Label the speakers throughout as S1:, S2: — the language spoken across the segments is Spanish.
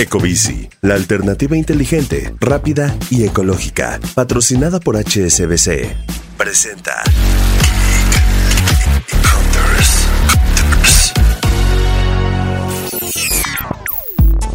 S1: Ecobici, la alternativa inteligente, rápida y ecológica, patrocinada por HSBC. Presenta.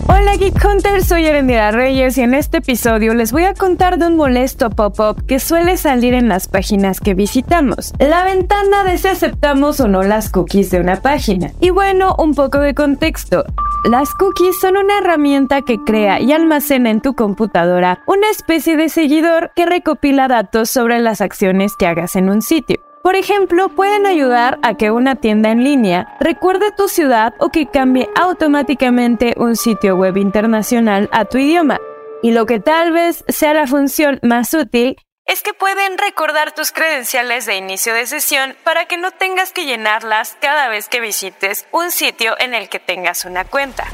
S2: Hola Geek Hunters, soy Erendira Reyes y en este episodio les voy a contar de un molesto pop-up que suele salir en las páginas que visitamos. La ventana de si aceptamos o no las cookies de una página. Y bueno, un poco de contexto. Las cookies son una herramienta que crea y almacena en tu computadora una especie de seguidor que recopila datos sobre las acciones que hagas en un sitio. Por ejemplo, pueden ayudar a que una tienda en línea recuerde tu ciudad o que cambie automáticamente un sitio web internacional a tu idioma. Y lo que tal vez sea la función más útil es que pueden recordar tus credenciales de inicio de sesión para que no tengas que llenarlas cada vez que visites un sitio en el que tengas una cuenta.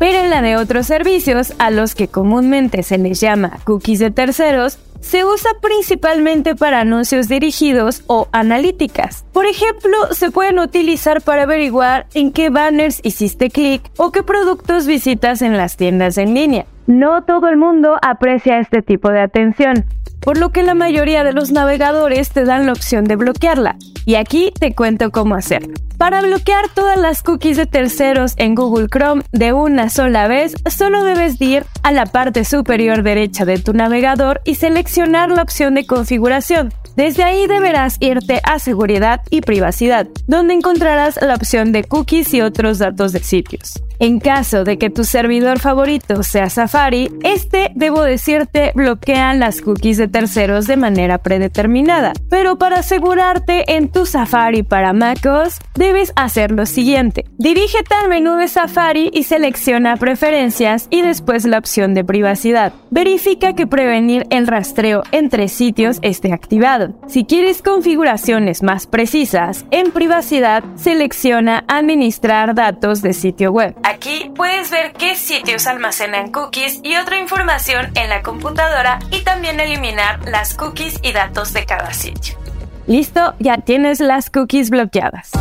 S2: Pero en la de otros servicios, a los que comúnmente se les llama cookies de terceros, se usa principalmente para anuncios dirigidos o analíticas. Por ejemplo, se pueden utilizar para averiguar en qué banners hiciste clic o qué productos visitas en las tiendas en línea. No todo el mundo aprecia este tipo de atención, por lo que la mayoría de los navegadores te dan la opción de bloquearla. Y aquí te cuento cómo hacerlo. Para bloquear todas las cookies de terceros en Google Chrome de una sola vez, solo debes ir a la parte superior derecha de tu navegador y seleccionar la opción de configuración. Desde ahí deberás irte a seguridad y privacidad, donde encontrarás la opción de cookies y otros datos de sitios. En caso de que tu servidor favorito sea Safari, este, debo decirte, bloquea las cookies de terceros de manera predeterminada. Pero para asegurarte en tu Safari para MacOS, debes hacer lo siguiente. Dirígete al menú de Safari y selecciona Preferencias y después la opción de privacidad. Verifica que prevenir el rastreo entre sitios esté activado. Si quieres configuraciones más precisas, en privacidad selecciona Administrar datos de sitio web. Aquí puedes ver qué sitios almacenan cookies y otra información en la computadora y también eliminar las cookies y datos de cada sitio. Listo, ya tienes las cookies bloqueadas.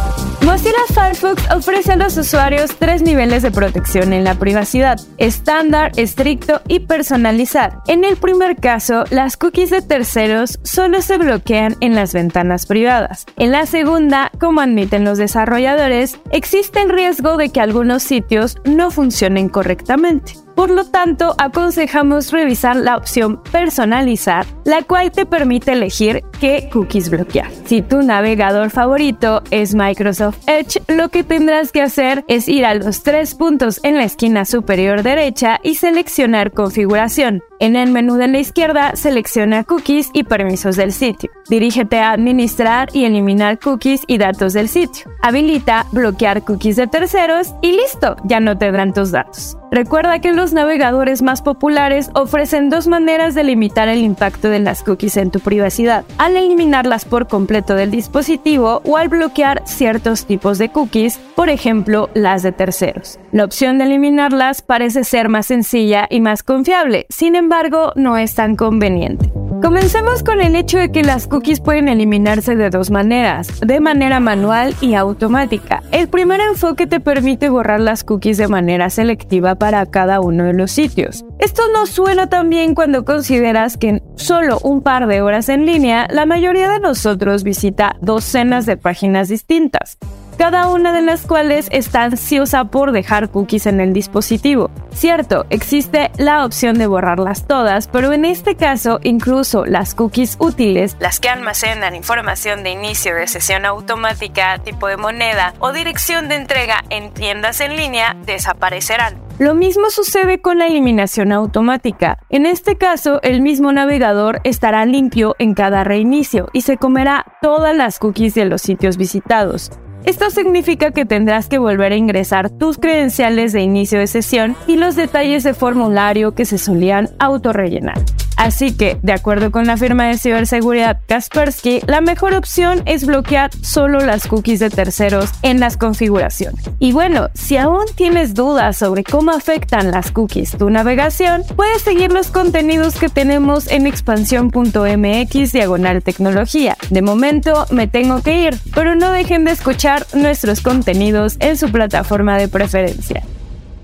S2: Mozilla Firefox ofrece a los usuarios tres niveles de protección en la privacidad, estándar, estricto y personalizar. En el primer caso, las cookies de terceros solo se bloquean en las ventanas privadas. En la segunda, como admiten los desarrolladores, existe el riesgo de que algunos sitios no funcionen correctamente. Por lo tanto, aconsejamos revisar la opción personalizar, la cual te permite elegir qué cookies bloquear. Si tu navegador favorito es Microsoft Edge, lo que tendrás que hacer es ir a los tres puntos en la esquina superior derecha y seleccionar configuración. En el menú de la izquierda, selecciona cookies y permisos del sitio. Dirígete a administrar y eliminar cookies y datos del sitio. Habilita bloquear cookies de terceros y listo, ya no tendrán tus datos. Recuerda que los navegadores más populares ofrecen dos maneras de limitar el impacto de las cookies en tu privacidad, al eliminarlas por completo del dispositivo o al bloquear ciertos tipos de cookies, por ejemplo las de terceros. La opción de eliminarlas parece ser más sencilla y más confiable, sin embargo no es tan conveniente. Comencemos con el hecho de que las cookies pueden eliminarse de dos maneras, de manera manual y automática. El primer enfoque te permite borrar las cookies de manera selectiva para cada uno de los sitios. Esto no suena tan bien cuando consideras que en solo un par de horas en línea, la mayoría de nosotros visita docenas de páginas distintas cada una de las cuales está ansiosa por dejar cookies en el dispositivo. Cierto, existe la opción de borrarlas todas, pero en este caso incluso las cookies útiles, las que almacenan información de inicio de sesión automática, tipo de moneda o dirección de entrega en tiendas en línea, desaparecerán. Lo mismo sucede con la eliminación automática. En este caso, el mismo navegador estará limpio en cada reinicio y se comerá todas las cookies de los sitios visitados. Esto significa que tendrás que volver a ingresar tus credenciales de inicio de sesión y los detalles de formulario que se solían autorrellenar. Así que, de acuerdo con la firma de ciberseguridad Kaspersky, la mejor opción es bloquear solo las cookies de terceros en las configuraciones. Y bueno, si aún tienes dudas sobre cómo afectan las cookies tu navegación, puedes seguir los contenidos que tenemos en expansión.mx diagonal tecnología. De momento me tengo que ir, pero no dejen de escuchar nuestros contenidos en su plataforma de preferencia.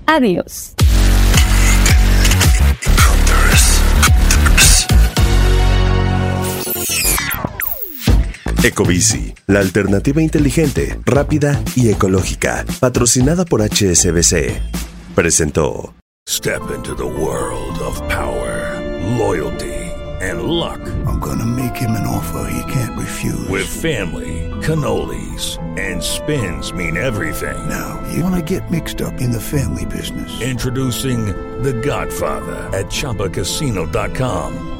S2: Adiós.
S1: Ecobici, la alternativa inteligente, rápida y ecológica, patrocinada por HSBC, presentó.
S3: Step into the world of power, loyalty, and luck.
S4: I'm gonna make him an offer he can't refuse.
S3: With family, cannolis, and spins mean everything.
S4: Now, you wanna get mixed up in the family business.
S3: Introducing The Godfather at ChumbaCasino.com.